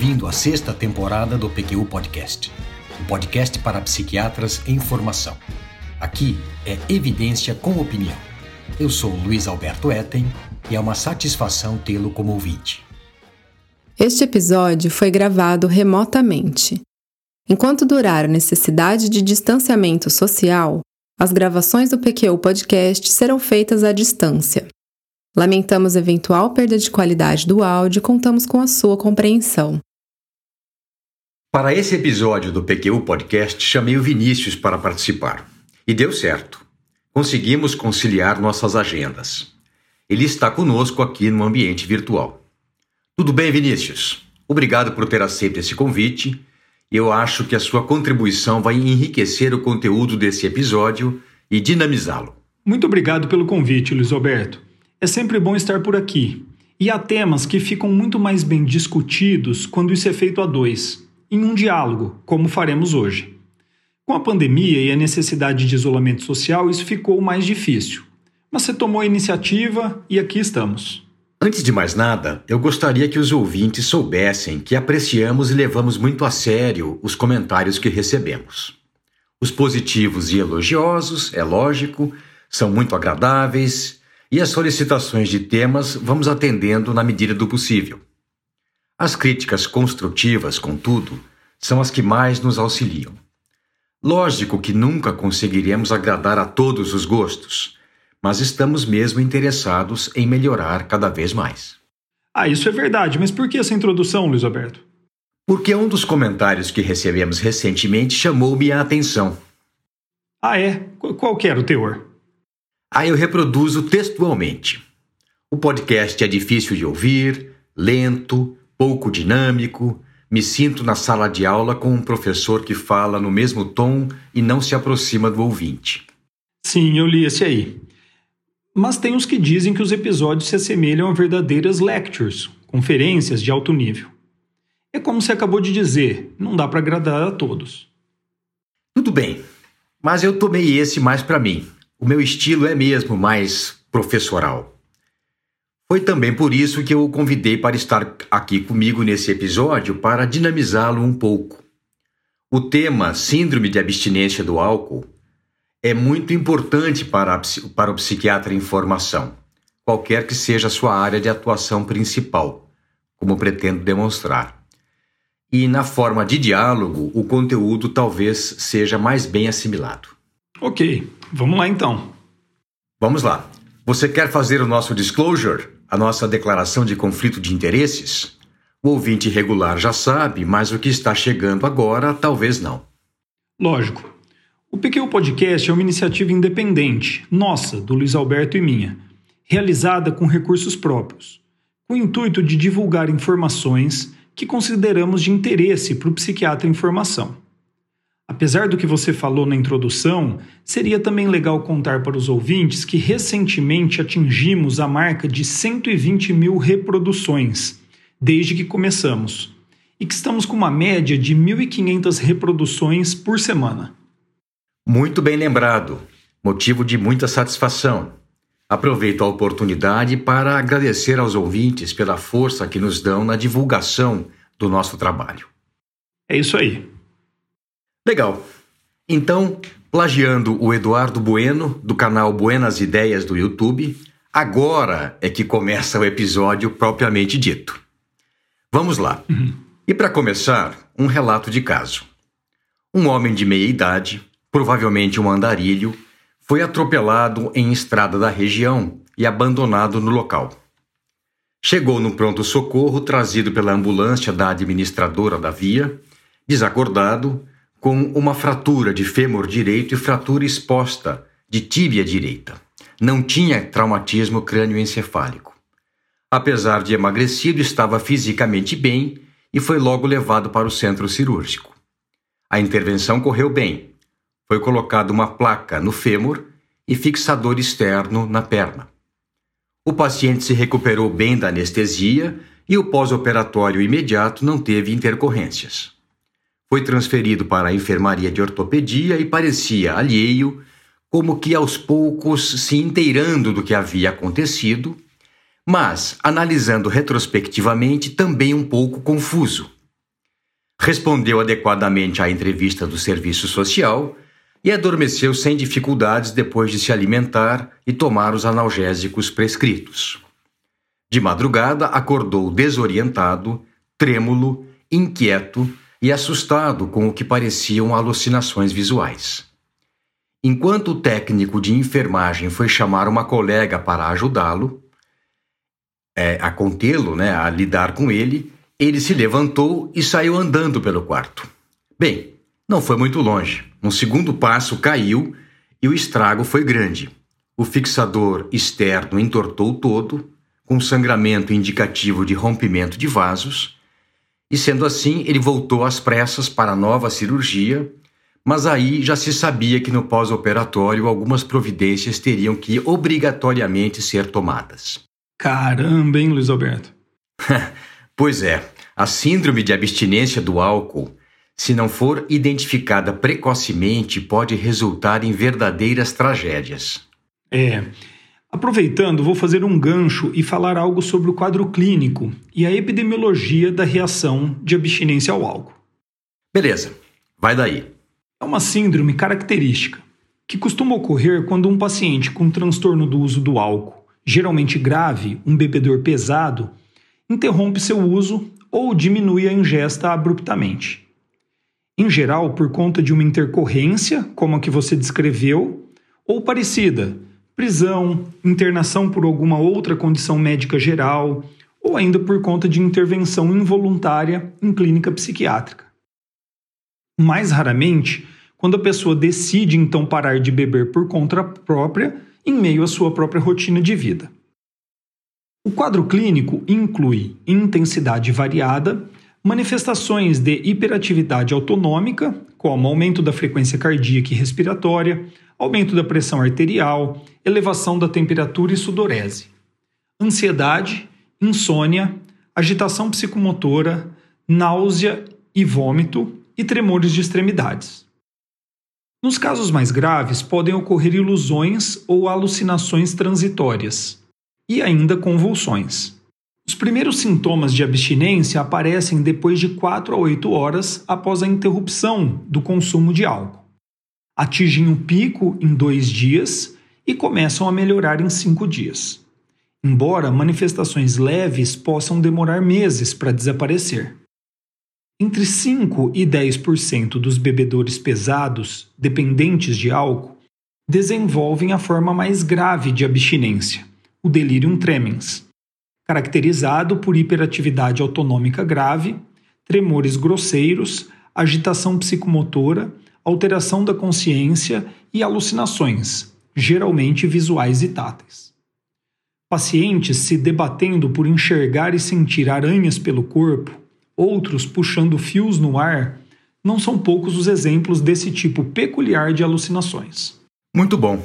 ouvindo a sexta temporada do PQU Podcast, um podcast para psiquiatras em formação. Aqui é evidência com opinião. Eu sou Luiz Alberto Etten e é uma satisfação tê-lo como ouvinte. Este episódio foi gravado remotamente. Enquanto durar a necessidade de distanciamento social, as gravações do PQU Podcast serão feitas à distância. Lamentamos eventual perda de qualidade do áudio e contamos com a sua compreensão. Para esse episódio do PQU Podcast, chamei o Vinícius para participar. E deu certo. Conseguimos conciliar nossas agendas. Ele está conosco aqui no ambiente virtual. Tudo bem, Vinícius? Obrigado por ter aceito esse convite. Eu acho que a sua contribuição vai enriquecer o conteúdo desse episódio e dinamizá-lo. Muito obrigado pelo convite, Luiz Alberto. É sempre bom estar por aqui. E há temas que ficam muito mais bem discutidos quando isso é feito a dois, em um diálogo, como faremos hoje. Com a pandemia e a necessidade de isolamento social, isso ficou mais difícil. Mas você tomou a iniciativa e aqui estamos. Antes de mais nada, eu gostaria que os ouvintes soubessem que apreciamos e levamos muito a sério os comentários que recebemos. Os positivos e elogiosos, é lógico, são muito agradáveis e as solicitações de temas vamos atendendo na medida do possível. As críticas construtivas, contudo, são as que mais nos auxiliam. Lógico que nunca conseguiremos agradar a todos os gostos, mas estamos mesmo interessados em melhorar cada vez mais. Ah, isso é verdade, mas por que essa introdução, Luiz Alberto? Porque um dos comentários que recebemos recentemente chamou minha atenção. Ah, é? Qual era o teor? Aí eu reproduzo textualmente. O podcast é difícil de ouvir, lento, pouco dinâmico. Me sinto na sala de aula com um professor que fala no mesmo tom e não se aproxima do ouvinte. Sim, eu li esse aí. Mas tem os que dizem que os episódios se assemelham a verdadeiras lectures, conferências de alto nível. É como você acabou de dizer, não dá para agradar a todos. Tudo bem, mas eu tomei esse mais para mim, o meu estilo é mesmo mais professoral. Foi também por isso que eu o convidei para estar aqui comigo nesse episódio para dinamizá-lo um pouco. O tema Síndrome de Abstinência do Álcool é muito importante para, a, para o psiquiatra em formação, qualquer que seja a sua área de atuação principal, como pretendo demonstrar. E na forma de diálogo, o conteúdo talvez seja mais bem assimilado. Ok, vamos lá então. Vamos lá. Você quer fazer o nosso disclosure, a nossa declaração de conflito de interesses? O ouvinte regular já sabe, mas o que está chegando agora talvez não. Lógico. O PQ Podcast é uma iniciativa independente, nossa, do Luiz Alberto e minha, realizada com recursos próprios, com o intuito de divulgar informações que consideramos de interesse para o psiquiatra em formação. Apesar do que você falou na introdução, seria também legal contar para os ouvintes que recentemente atingimos a marca de 120 mil reproduções, desde que começamos, e que estamos com uma média de 1.500 reproduções por semana. Muito bem lembrado, motivo de muita satisfação. Aproveito a oportunidade para agradecer aos ouvintes pela força que nos dão na divulgação do nosso trabalho. É isso aí. Legal. Então, plagiando o Eduardo Bueno, do canal Buenas Ideias do YouTube, agora é que começa o episódio propriamente dito. Vamos lá. Uhum. E para começar, um relato de caso. Um homem de meia idade, provavelmente um andarilho, foi atropelado em estrada da região e abandonado no local. Chegou no pronto-socorro trazido pela ambulância da administradora da via, desacordado, com uma fratura de fêmur direito e fratura exposta de tíbia direita. Não tinha traumatismo crânioencefálico. Apesar de emagrecido, estava fisicamente bem e foi logo levado para o centro cirúrgico. A intervenção correu bem. Foi colocada uma placa no fêmur e fixador externo na perna. O paciente se recuperou bem da anestesia e o pós-operatório imediato não teve intercorrências. Foi transferido para a enfermaria de ortopedia e parecia alheio, como que aos poucos se inteirando do que havia acontecido, mas, analisando retrospectivamente, também um pouco confuso. respondeu adequadamente à entrevista do serviço social e adormeceu sem dificuldades depois de se alimentar e tomar os analgésicos prescritos. De madrugada, acordou desorientado, trêmulo, inquieto e assustado com o que pareciam alucinações visuais. Enquanto o técnico de enfermagem foi chamar uma colega para ajudá-lo, é, a contê-lo, né, a lidar com ele, ele se levantou e saiu andando pelo quarto. Bem, não foi muito longe. No segundo passo caiu e o estrago foi grande. O fixador externo entortou todo, com sangramento indicativo de rompimento de vasos, e sendo assim, ele voltou às pressas para a nova cirurgia, mas aí já se sabia que no pós-operatório algumas providências teriam que obrigatoriamente ser tomadas. Caramba, hein, Luiz Alberto? pois é, a síndrome de abstinência do álcool se não for identificada precocemente, pode resultar em verdadeiras tragédias. É. Aproveitando, vou fazer um gancho e falar algo sobre o quadro clínico e a epidemiologia da reação de abstinência ao álcool. Beleza, vai daí. É uma síndrome característica que costuma ocorrer quando um paciente com transtorno do uso do álcool, geralmente grave, um bebedor pesado, interrompe seu uso ou diminui a ingesta abruptamente em geral por conta de uma intercorrência, como a que você descreveu, ou parecida, prisão, internação por alguma outra condição médica geral, ou ainda por conta de intervenção involuntária em clínica psiquiátrica. Mais raramente, quando a pessoa decide então parar de beber por conta própria em meio à sua própria rotina de vida. O quadro clínico inclui intensidade variada manifestações de hiperatividade autonômica, como aumento da frequência cardíaca e respiratória, aumento da pressão arterial, elevação da temperatura e sudorese, ansiedade, insônia, agitação psicomotora, náusea e vômito e tremores de extremidades. Nos casos mais graves, podem ocorrer ilusões ou alucinações transitórias e ainda convulsões. Os primeiros sintomas de abstinência aparecem depois de 4 a 8 horas após a interrupção do consumo de álcool. Atingem um pico em dois dias e começam a melhorar em cinco dias. Embora manifestações leves possam demorar meses para desaparecer. Entre 5 e 10% dos bebedores pesados, dependentes de álcool, desenvolvem a forma mais grave de abstinência, o delirium tremens caracterizado por hiperatividade autonômica grave, tremores grosseiros, agitação psicomotora, alteração da consciência e alucinações, geralmente visuais e táteis. Pacientes se debatendo por enxergar e sentir aranhas pelo corpo, outros puxando fios no ar, não são poucos os exemplos desse tipo peculiar de alucinações. Muito bom.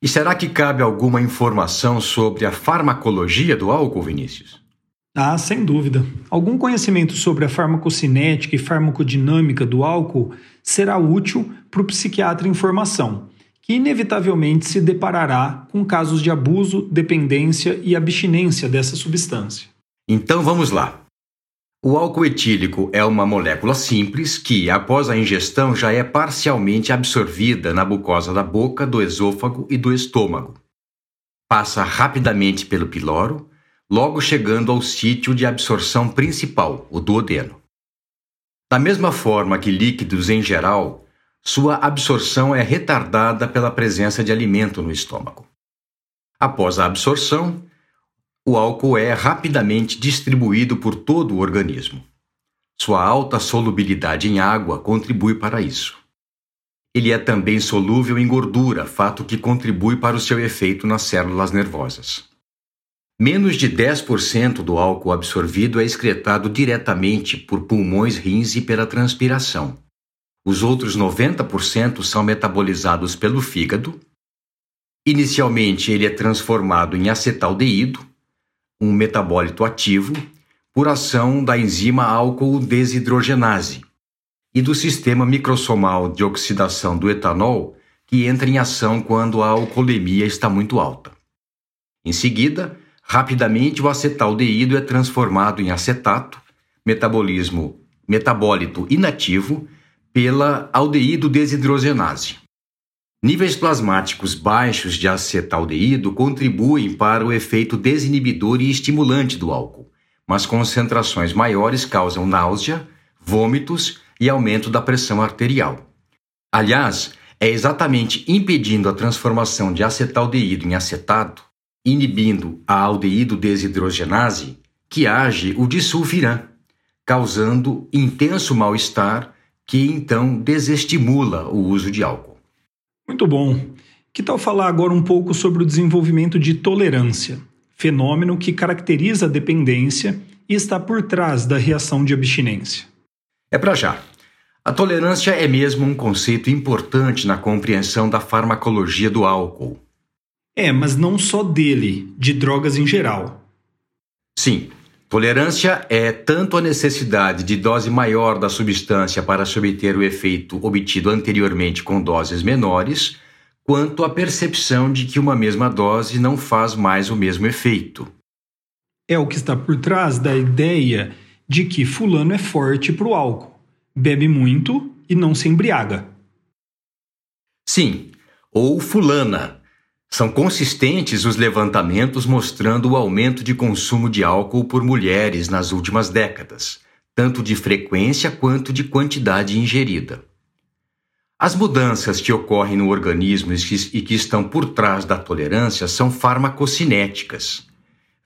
E será que cabe alguma informação sobre a farmacologia do álcool, Vinícius? Ah, sem dúvida. Algum conhecimento sobre a farmacocinética e farmacodinâmica do álcool será útil para o psiquiatra em formação, que inevitavelmente se deparará com casos de abuso, dependência e abstinência dessa substância. Então vamos lá. O álcool etílico é uma molécula simples que, após a ingestão, já é parcialmente absorvida na mucosa da boca, do esôfago e do estômago. Passa rapidamente pelo piloro, logo chegando ao sítio de absorção principal, o duodeno. Da mesma forma que líquidos em geral, sua absorção é retardada pela presença de alimento no estômago. Após a absorção, o álcool é rapidamente distribuído por todo o organismo. Sua alta solubilidade em água contribui para isso. Ele é também solúvel em gordura, fato que contribui para o seu efeito nas células nervosas. Menos de 10% do álcool absorvido é excretado diretamente por pulmões, rins e pela transpiração. Os outros 90% são metabolizados pelo fígado. Inicialmente, ele é transformado em acetaldeído, um metabólito ativo por ação da enzima álcool desidrogenase e do sistema microsomal de oxidação do etanol, que entra em ação quando a alcoolemia está muito alta. Em seguida, rapidamente o acetaldeído é transformado em acetato, metabolismo metabólito inativo, pela aldeído desidrogenase. Níveis plasmáticos baixos de acetaldeído contribuem para o efeito desinibidor e estimulante do álcool, mas concentrações maiores causam náusea, vômitos e aumento da pressão arterial. Aliás, é exatamente impedindo a transformação de acetaldeído em acetato, inibindo a aldeído desidrogenase, que age o disulfiram, causando intenso mal-estar que então desestimula o uso de álcool. Muito bom. Que tal falar agora um pouco sobre o desenvolvimento de tolerância, fenômeno que caracteriza a dependência e está por trás da reação de abstinência? É para já. A tolerância é mesmo um conceito importante na compreensão da farmacologia do álcool. É, mas não só dele, de drogas em geral. Sim, tolerância é tanto a necessidade de dose maior da substância para obter o efeito obtido anteriormente com doses menores, quanto a percepção de que uma mesma dose não faz mais o mesmo efeito. É o que está por trás da ideia de que fulano é forte para o álcool bebe muito e não se embriaga. Sim, ou fulana. São consistentes os levantamentos mostrando o aumento de consumo de álcool por mulheres nas últimas décadas, tanto de frequência quanto de quantidade ingerida. As mudanças que ocorrem no organismo e que estão por trás da tolerância são farmacocinéticas,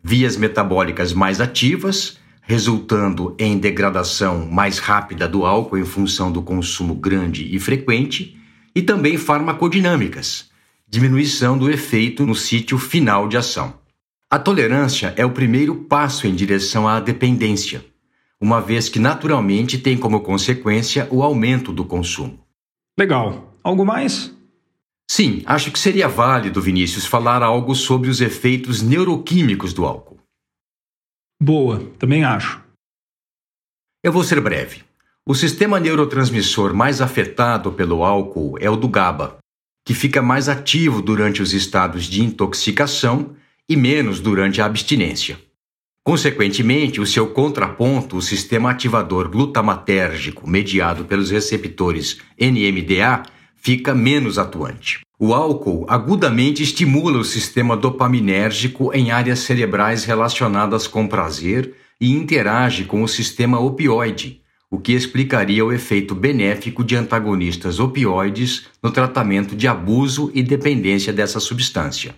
vias metabólicas mais ativas resultando em degradação mais rápida do álcool em função do consumo grande e frequente, e também farmacodinâmicas, diminuição do efeito no sítio final de ação. A tolerância é o primeiro passo em direção à dependência, uma vez que naturalmente tem como consequência o aumento do consumo. Legal. Algo mais? Sim, acho que seria válido, Vinícius, falar algo sobre os efeitos neuroquímicos do álcool. Boa, também acho. Eu vou ser breve. O sistema neurotransmissor mais afetado pelo álcool é o do GABA, que fica mais ativo durante os estados de intoxicação e menos durante a abstinência. Consequentemente, o seu contraponto, o sistema ativador glutamatérgico mediado pelos receptores NMDA, fica menos atuante. O álcool agudamente estimula o sistema dopaminérgico em áreas cerebrais relacionadas com prazer e interage com o sistema opioide, o que explicaria o efeito benéfico de antagonistas opioides no tratamento de abuso e dependência dessa substância.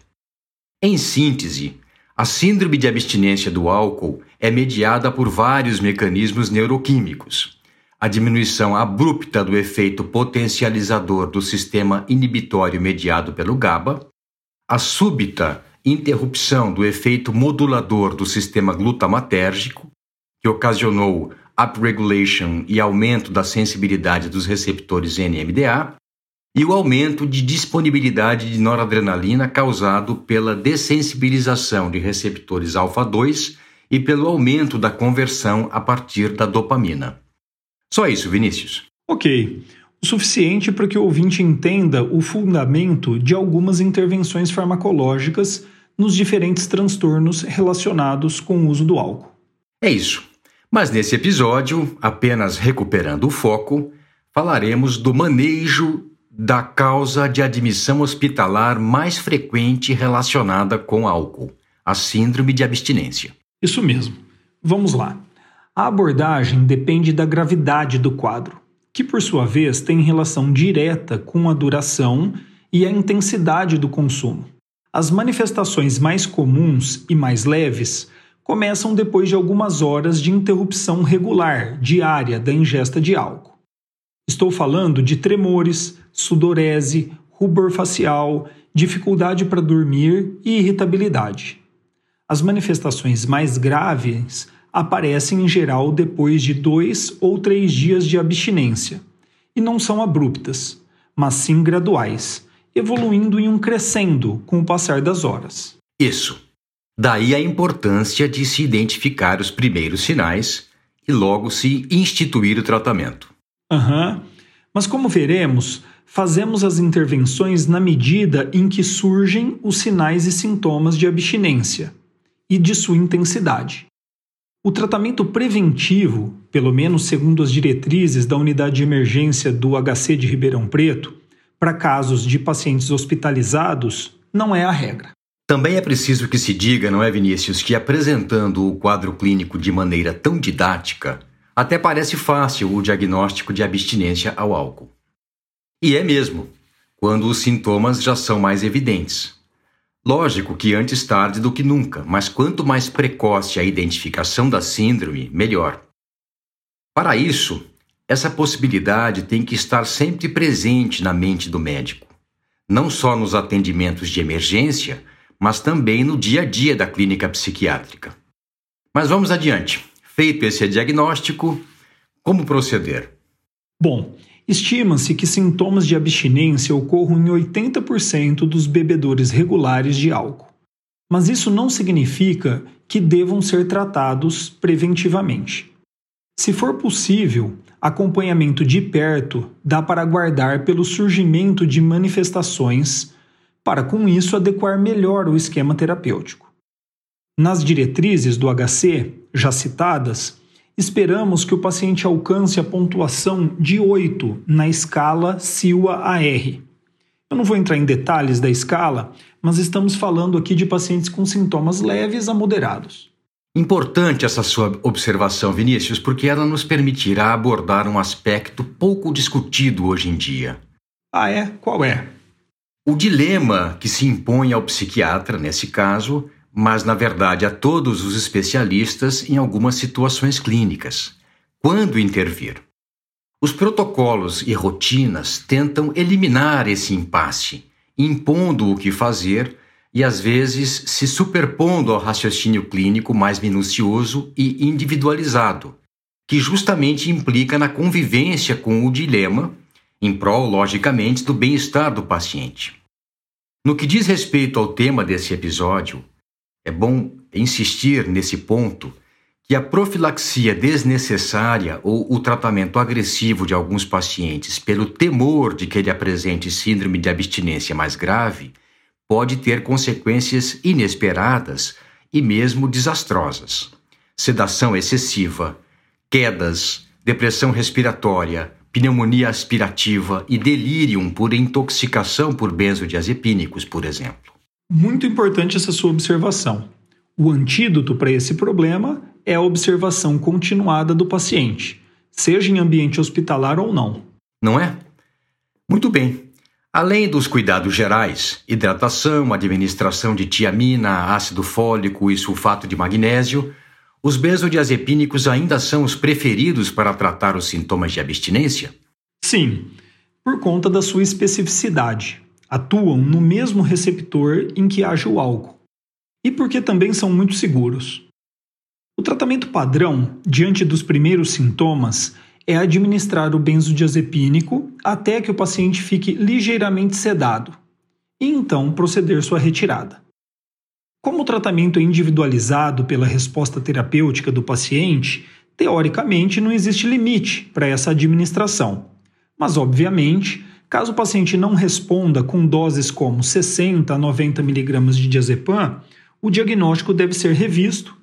Em síntese, a síndrome de abstinência do álcool é mediada por vários mecanismos neuroquímicos a diminuição abrupta do efeito potencializador do sistema inibitório mediado pelo GABA, a súbita interrupção do efeito modulador do sistema glutamatérgico, que ocasionou upregulation e aumento da sensibilidade dos receptores NMDA, e o aumento de disponibilidade de noradrenalina causado pela dessensibilização de receptores alfa-2 e pelo aumento da conversão a partir da dopamina. Só isso, Vinícius. Ok. O suficiente para que o ouvinte entenda o fundamento de algumas intervenções farmacológicas nos diferentes transtornos relacionados com o uso do álcool. É isso. Mas nesse episódio, apenas recuperando o foco, falaremos do manejo da causa de admissão hospitalar mais frequente relacionada com álcool, a síndrome de abstinência. Isso mesmo. Vamos lá. A abordagem depende da gravidade do quadro, que por sua vez tem relação direta com a duração e a intensidade do consumo. As manifestações mais comuns e mais leves começam depois de algumas horas de interrupção regular diária da ingesta de álcool. Estou falando de tremores, sudorese, rubor facial, dificuldade para dormir e irritabilidade. As manifestações mais graves aparecem em geral depois de dois ou três dias de abstinência e não são abruptas, mas sim graduais, evoluindo em um crescendo com o passar das horas. Isso. Daí a importância de se identificar os primeiros sinais e logo se instituir o tratamento. Uhum. Mas como veremos, fazemos as intervenções na medida em que surgem os sinais e sintomas de abstinência e de sua intensidade. O tratamento preventivo pelo menos segundo as diretrizes da unidade de emergência do HC de Ribeirão Preto, para casos de pacientes hospitalizados, não é a regra. Também é preciso que se diga, não é, Vinícius, que apresentando o quadro clínico de maneira tão didática, até parece fácil o diagnóstico de abstinência ao álcool. E é mesmo, quando os sintomas já são mais evidentes. Lógico que antes tarde do que nunca, mas quanto mais precoce a identificação da síndrome, melhor. Para isso, essa possibilidade tem que estar sempre presente na mente do médico, não só nos atendimentos de emergência, mas também no dia a dia da clínica psiquiátrica. Mas vamos adiante. Feito esse diagnóstico, como proceder? Bom, estima-se que sintomas de abstinência ocorram em 80% dos bebedores regulares de álcool. Mas isso não significa que devam ser tratados preventivamente. Se for possível, acompanhamento de perto dá para guardar pelo surgimento de manifestações, para com isso adequar melhor o esquema terapêutico. Nas diretrizes do HC, já citadas, esperamos que o paciente alcance a pontuação de 8 na escala SILA-AR. Eu não vou entrar em detalhes da escala, mas estamos falando aqui de pacientes com sintomas leves a moderados. Importante essa sua observação, Vinícius, porque ela nos permitirá abordar um aspecto pouco discutido hoje em dia. Ah, é? Qual é? O dilema que se impõe ao psiquiatra, nesse caso, mas na verdade a todos os especialistas em algumas situações clínicas. Quando intervir? Os protocolos e rotinas tentam eliminar esse impasse, impondo o que fazer e às vezes se superpondo ao raciocínio clínico mais minucioso e individualizado, que justamente implica na convivência com o dilema, em prol, logicamente, do bem-estar do paciente. No que diz respeito ao tema desse episódio, é bom insistir nesse ponto que a profilaxia desnecessária ou o tratamento agressivo de alguns pacientes pelo temor de que ele apresente síndrome de abstinência mais grave pode ter consequências inesperadas e mesmo desastrosas. Sedação excessiva, quedas, depressão respiratória, pneumonia aspirativa e delírio por intoxicação por benzodiazepínicos, por exemplo. Muito importante essa sua observação. O antídoto para esse problema é a observação continuada do paciente, seja em ambiente hospitalar ou não. Não é? Muito bem. Além dos cuidados gerais, hidratação, administração de tiamina, ácido fólico e sulfato de magnésio, os benzodiazepínicos ainda são os preferidos para tratar os sintomas de abstinência? Sim, por conta da sua especificidade. Atuam no mesmo receptor em que age o álcool. E porque também são muito seguros. O tratamento padrão, diante dos primeiros sintomas, é administrar o benzodiazepínico até que o paciente fique ligeiramente sedado, e então proceder sua retirada. Como o tratamento é individualizado pela resposta terapêutica do paciente, teoricamente não existe limite para essa administração. Mas, obviamente, caso o paciente não responda com doses como 60 a 90 mg de diazepam, o diagnóstico deve ser revisto,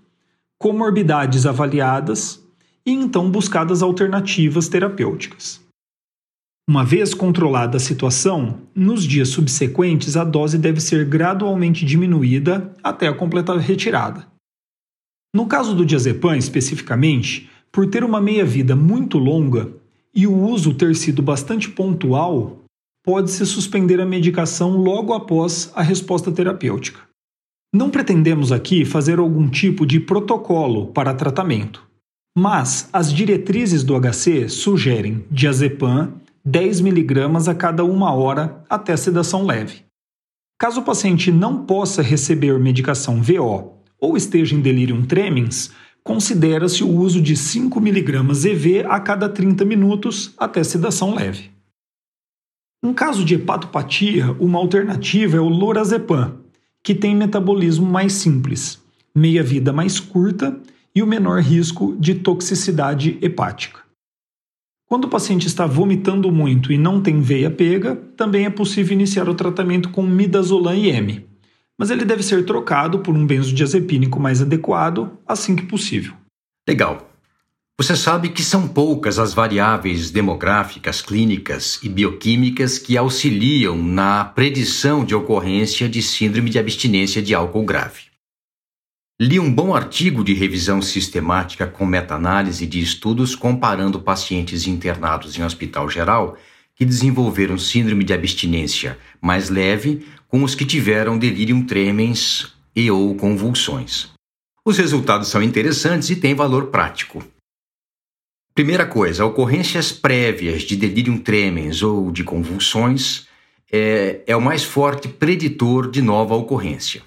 comorbidades avaliadas e então buscadas alternativas terapêuticas. Uma vez controlada a situação, nos dias subsequentes a dose deve ser gradualmente diminuída até a completa retirada. No caso do diazepam especificamente, por ter uma meia-vida muito longa e o uso ter sido bastante pontual, pode-se suspender a medicação logo após a resposta terapêutica. Não pretendemos aqui fazer algum tipo de protocolo para tratamento. Mas as diretrizes do HC sugerem diazepam 10 mg a cada uma hora até sedação leve. Caso o paciente não possa receber medicação VO ou esteja em delirium tremens, considera-se o uso de 5 mg EV a cada 30 minutos até sedação leve. Em caso de hepatopatia, uma alternativa é o lorazepam, que tem metabolismo mais simples, meia-vida mais curta e o menor risco de toxicidade hepática. Quando o paciente está vomitando muito e não tem veia pega, também é possível iniciar o tratamento com midazolam IM, mas ele deve ser trocado por um benzodiazepínico mais adequado assim que possível. Legal. Você sabe que são poucas as variáveis demográficas, clínicas e bioquímicas que auxiliam na predição de ocorrência de síndrome de abstinência de álcool grave. Li um bom artigo de revisão sistemática com meta-análise de estudos comparando pacientes internados em hospital geral que desenvolveram síndrome de abstinência mais leve com os que tiveram delirium tremens e ou convulsões. Os resultados são interessantes e têm valor prático. Primeira coisa, ocorrências prévias de delirium tremens ou de convulsões é, é o mais forte preditor de nova ocorrência.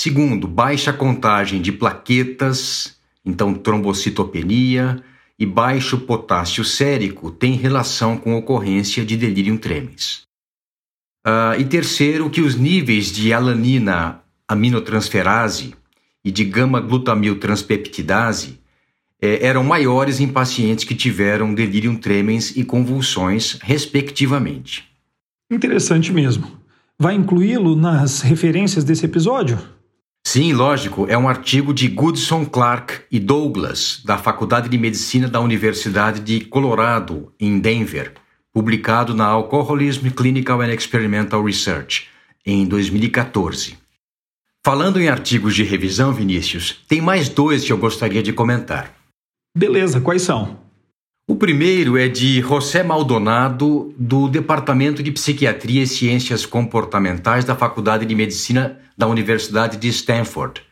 Segundo, baixa contagem de plaquetas, então trombocitopenia, e baixo potássio sérico tem relação com ocorrência de delirium tremens. Uh, e terceiro, que os níveis de alanina aminotransferase e de gama-glutamil transpeptidase eh, eram maiores em pacientes que tiveram delirium tremens e convulsões, respectivamente. Interessante mesmo. Vai incluí-lo nas referências desse episódio? Sim, lógico. É um artigo de Goodson, Clark e Douglas, da Faculdade de Medicina da Universidade de Colorado, em Denver, publicado na Alcoholism Clinical and Experimental Research, em 2014. Falando em artigos de revisão, Vinícius, tem mais dois que eu gostaria de comentar. Beleza, quais são? O primeiro é de José Maldonado, do Departamento de Psiquiatria e Ciências Comportamentais da Faculdade de Medicina da Universidade de Stanford,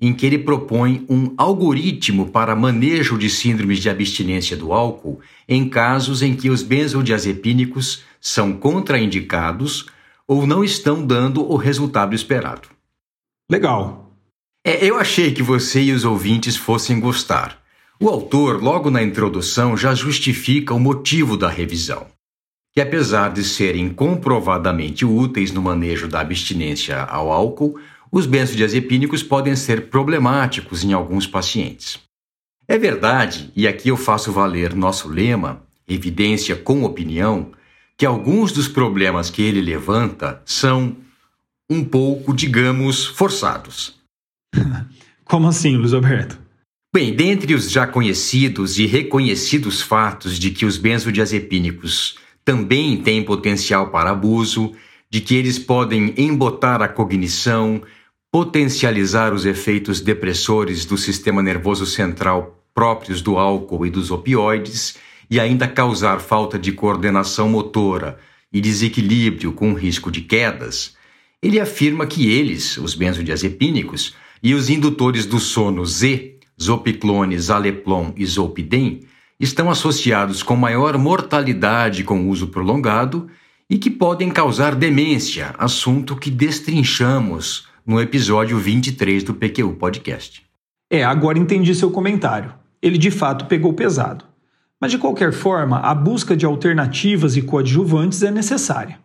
em que ele propõe um algoritmo para manejo de síndromes de abstinência do álcool em casos em que os benzodiazepínicos são contraindicados ou não estão dando o resultado esperado. Legal. É, eu achei que você e os ouvintes fossem gostar. O autor, logo na introdução, já justifica o motivo da revisão, que apesar de serem comprovadamente úteis no manejo da abstinência ao álcool, os benzodiazepínicos podem ser problemáticos em alguns pacientes. É verdade, e aqui eu faço valer nosso lema, evidência com opinião, que alguns dos problemas que ele levanta são um pouco, digamos, forçados. Como assim, Luiz Alberto? Bem, dentre os já conhecidos e reconhecidos fatos de que os benzodiazepínicos também têm potencial para abuso, de que eles podem embotar a cognição, potencializar os efeitos depressores do sistema nervoso central próprios do álcool e dos opioides e ainda causar falta de coordenação motora e desequilíbrio com risco de quedas, ele afirma que eles, os benzodiazepínicos, e os indutores do sono Z Zopiclone, Zaleplon e Zolpidem, estão associados com maior mortalidade com uso prolongado e que podem causar demência, assunto que destrinchamos no episódio 23 do PQU Podcast. É, agora entendi seu comentário. Ele de fato pegou pesado. Mas de qualquer forma, a busca de alternativas e coadjuvantes é necessária.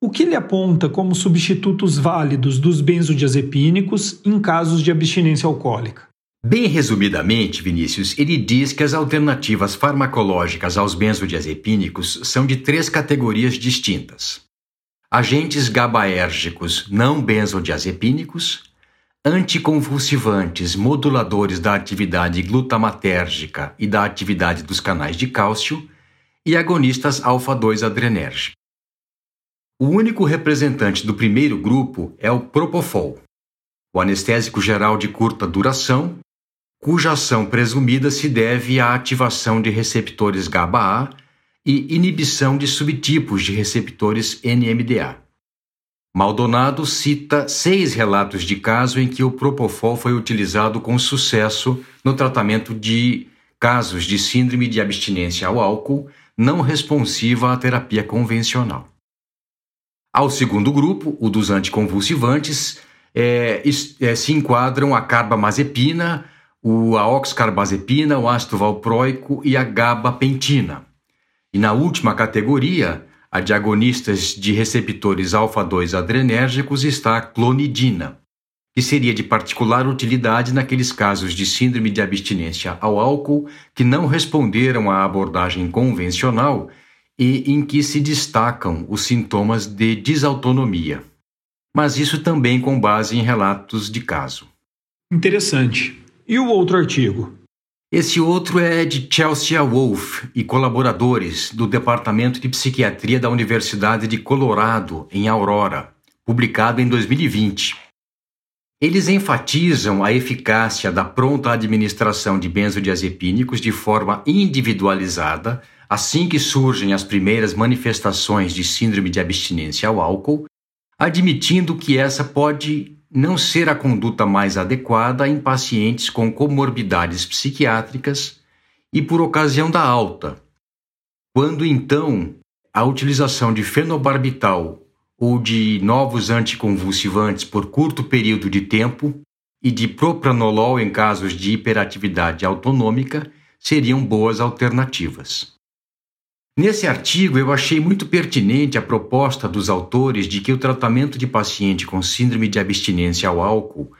O que ele aponta como substitutos válidos dos benzodiazepínicos em casos de abstinência alcoólica? Bem resumidamente, Vinícius, ele diz que as alternativas farmacológicas aos benzodiazepínicos são de três categorias distintas: agentes GABAérgicos não benzodiazepínicos, anticonvulsivantes moduladores da atividade glutamatérgica e da atividade dos canais de cálcio e agonistas alfa-2 adrenérgicos. O único representante do primeiro grupo é o Propofol, o anestésico geral de curta duração cuja ação presumida se deve à ativação de receptores GABA-A e inibição de subtipos de receptores NMDA. Maldonado cita seis relatos de caso em que o Propofol foi utilizado com sucesso no tratamento de casos de síndrome de abstinência ao álcool não responsiva à terapia convencional. Ao segundo grupo, o dos anticonvulsivantes, é, é, se enquadram a carbamazepina, o, a o ácido valproico e a gabapentina. E na última categoria, a de agonistas de receptores alfa-2 adrenérgicos está a clonidina, que seria de particular utilidade naqueles casos de síndrome de abstinência ao álcool que não responderam à abordagem convencional e em que se destacam os sintomas de desautonomia. Mas isso também com base em relatos de caso. Interessante. E o outro artigo? Esse outro é de Chelsea Wolf e colaboradores do Departamento de Psiquiatria da Universidade de Colorado, em Aurora, publicado em 2020. Eles enfatizam a eficácia da pronta administração de benzodiazepínicos de forma individualizada assim que surgem as primeiras manifestações de síndrome de abstinência ao álcool, admitindo que essa pode não ser a conduta mais adequada em pacientes com comorbidades psiquiátricas e por ocasião da alta, quando então a utilização de fenobarbital ou de novos anticonvulsivantes por curto período de tempo e de propranolol em casos de hiperatividade autonômica seriam boas alternativas. Nesse artigo, eu achei muito pertinente a proposta dos autores de que o tratamento de paciente com síndrome de abstinência ao álcool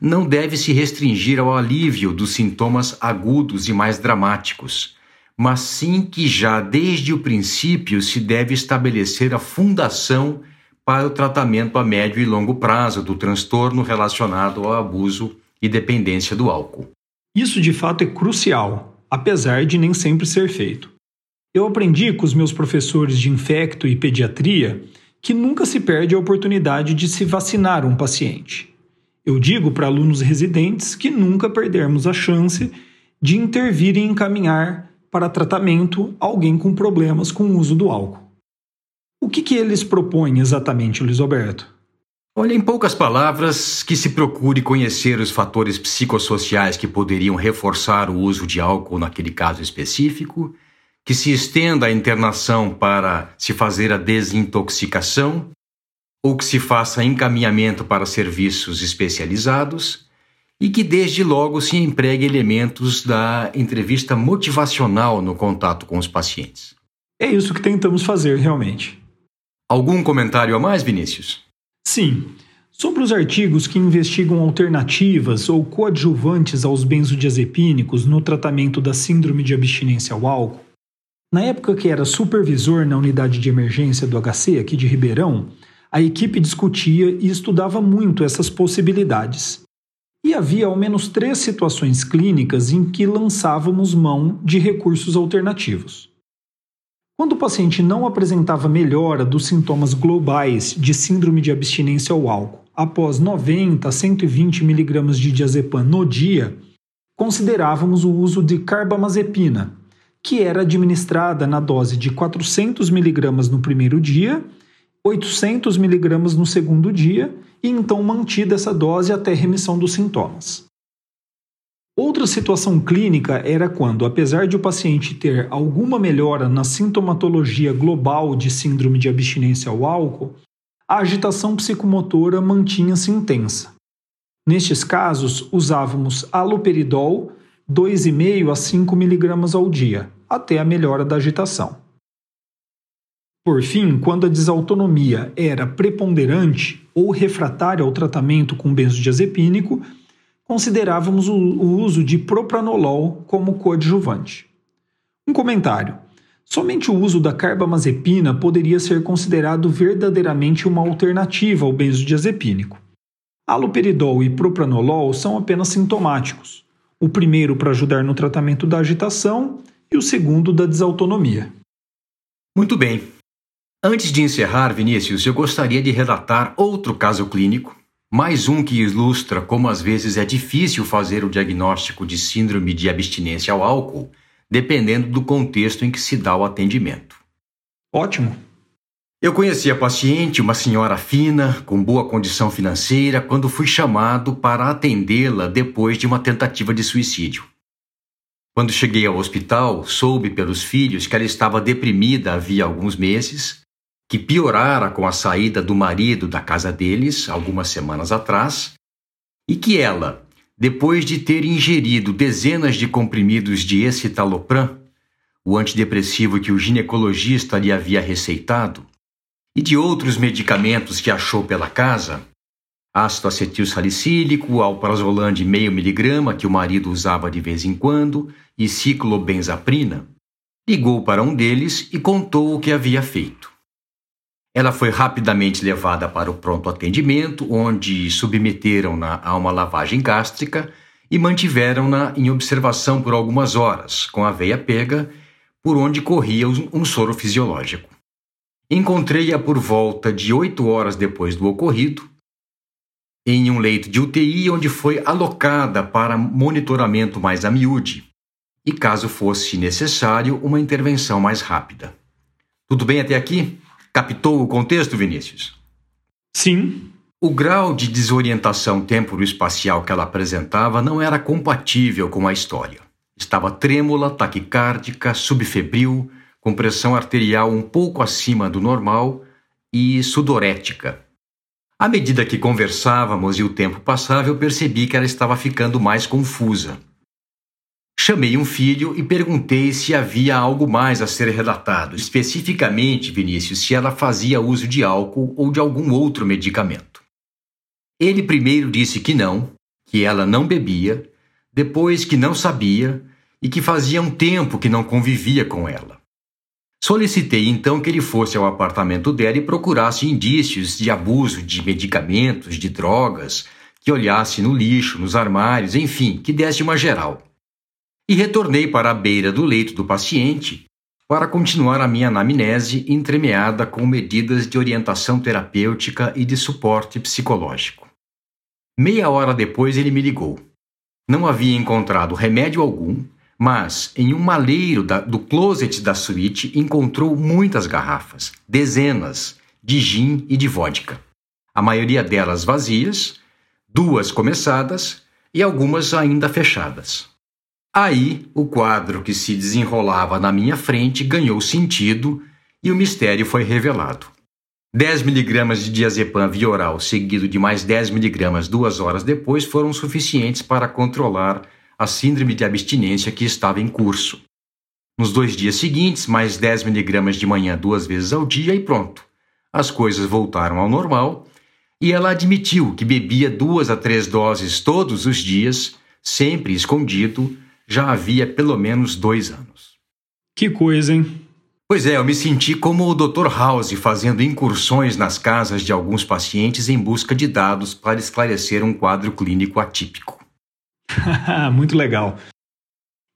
não deve se restringir ao alívio dos sintomas agudos e mais dramáticos, mas sim que já desde o princípio se deve estabelecer a fundação para o tratamento a médio e longo prazo do transtorno relacionado ao abuso e dependência do álcool. Isso de fato é crucial, apesar de nem sempre ser feito. Eu aprendi com os meus professores de infecto e pediatria que nunca se perde a oportunidade de se vacinar um paciente. Eu digo para alunos residentes que nunca perdermos a chance de intervir e encaminhar para tratamento alguém com problemas com o uso do álcool. O que, que eles propõem exatamente, Luiz Alberto? Olha, em poucas palavras, que se procure conhecer os fatores psicossociais que poderiam reforçar o uso de álcool naquele caso específico que se estenda a internação para se fazer a desintoxicação, ou que se faça encaminhamento para serviços especializados, e que desde logo se empregue elementos da entrevista motivacional no contato com os pacientes. É isso que tentamos fazer realmente. Algum comentário a mais, Vinícius? Sim. Sobre os artigos que investigam alternativas ou coadjuvantes aos benzodiazepínicos no tratamento da síndrome de abstinência ao álcool, na época que era supervisor na unidade de emergência do HC aqui de Ribeirão, a equipe discutia e estudava muito essas possibilidades. E havia ao menos três situações clínicas em que lançávamos mão de recursos alternativos. Quando o paciente não apresentava melhora dos sintomas globais de síndrome de abstinência ao álcool após 90 a 120 mg de diazepam no dia, considerávamos o uso de carbamazepina, que era administrada na dose de 400 miligramas no primeiro dia, 800 miligramas no segundo dia e então mantida essa dose até remissão dos sintomas. Outra situação clínica era quando, apesar de o paciente ter alguma melhora na sintomatologia global de síndrome de abstinência ao álcool, a agitação psicomotora mantinha-se intensa. Nestes casos, usávamos aloperidol 2,5 a 5 miligramas ao dia, até a melhora da agitação. Por fim, quando a desautonomia era preponderante ou refratária ao tratamento com benzodiazepínico, considerávamos o uso de propranolol como coadjuvante. Um comentário. Somente o uso da carbamazepina poderia ser considerado verdadeiramente uma alternativa ao benzodiazepínico. Aloperidol e propranolol são apenas sintomáticos. O primeiro para ajudar no tratamento da agitação e o segundo da desautonomia. Muito bem. Antes de encerrar, Vinícius, eu gostaria de relatar outro caso clínico, mais um que ilustra como às vezes é difícil fazer o diagnóstico de síndrome de abstinência ao álcool, dependendo do contexto em que se dá o atendimento. Ótimo. Eu conheci a paciente, uma senhora fina, com boa condição financeira, quando fui chamado para atendê-la depois de uma tentativa de suicídio. Quando cheguei ao hospital, soube pelos filhos que ela estava deprimida havia alguns meses, que piorara com a saída do marido da casa deles algumas semanas atrás, e que ela, depois de ter ingerido dezenas de comprimidos de escitalopram, o antidepressivo que o ginecologista lhe havia receitado, e de outros medicamentos que achou pela casa, ácido acetil salicílico, alprazolam de meio miligrama que o marido usava de vez em quando e ciclobenzaprina, ligou para um deles e contou o que havia feito. Ela foi rapidamente levada para o pronto atendimento, onde submeteram-na a uma lavagem gástrica e mantiveram-na em observação por algumas horas, com a veia pega, por onde corria um soro fisiológico. Encontrei-a por volta de oito horas depois do ocorrido, em um leito de UTI onde foi alocada para monitoramento mais a miúde e, caso fosse necessário, uma intervenção mais rápida. Tudo bem até aqui? Captou o contexto, Vinícius? Sim. O grau de desorientação temporoespacial que ela apresentava não era compatível com a história. Estava trêmula, taquicárdica, subfebril, com pressão arterial um pouco acima do normal e sudorética. À medida que conversávamos e o tempo passava, eu percebi que ela estava ficando mais confusa. Chamei um filho e perguntei se havia algo mais a ser relatado, especificamente, Vinícius, se ela fazia uso de álcool ou de algum outro medicamento. Ele primeiro disse que não, que ela não bebia, depois que não sabia e que fazia um tempo que não convivia com ela. Solicitei então que ele fosse ao apartamento dela e procurasse indícios de abuso de medicamentos, de drogas, que olhasse no lixo, nos armários, enfim, que desse uma geral. E retornei para a beira do leito do paciente para continuar a minha anamnese entremeada com medidas de orientação terapêutica e de suporte psicológico. Meia hora depois ele me ligou. Não havia encontrado remédio algum mas em um maleiro da, do closet da suíte encontrou muitas garrafas, dezenas, de gin e de vodka. A maioria delas vazias, duas começadas e algumas ainda fechadas. Aí o quadro que se desenrolava na minha frente ganhou sentido e o mistério foi revelado. 10 miligramas de diazepam via oral seguido de mais 10 miligramas duas horas depois foram suficientes para controlar a síndrome de abstinência que estava em curso. Nos dois dias seguintes, mais 10 miligramas de manhã duas vezes ao dia e pronto. As coisas voltaram ao normal e ela admitiu que bebia duas a três doses todos os dias, sempre escondido, já havia pelo menos dois anos. Que coisa, hein? Pois é, eu me senti como o Dr. House fazendo incursões nas casas de alguns pacientes em busca de dados para esclarecer um quadro clínico atípico. Muito legal.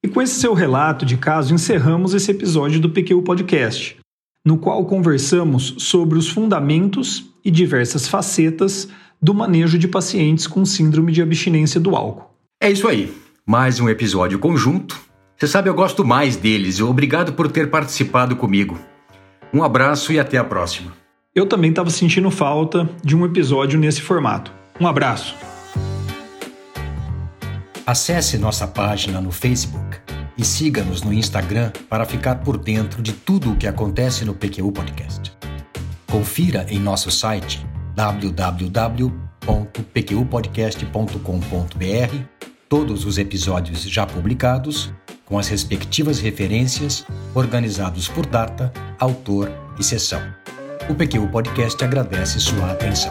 E com esse seu relato de caso, encerramos esse episódio do PQ Podcast, no qual conversamos sobre os fundamentos e diversas facetas do manejo de pacientes com síndrome de abstinência do álcool. É isso aí. Mais um episódio conjunto. Você sabe, eu gosto mais deles. Obrigado por ter participado comigo. Um abraço e até a próxima. Eu também estava sentindo falta de um episódio nesse formato. Um abraço. Acesse nossa página no Facebook e siga-nos no Instagram para ficar por dentro de tudo o que acontece no PQU Podcast. Confira em nosso site www.pqpodcast.com.br todos os episódios já publicados, com as respectivas referências, organizados por data, autor e sessão. O PQU Podcast agradece sua atenção.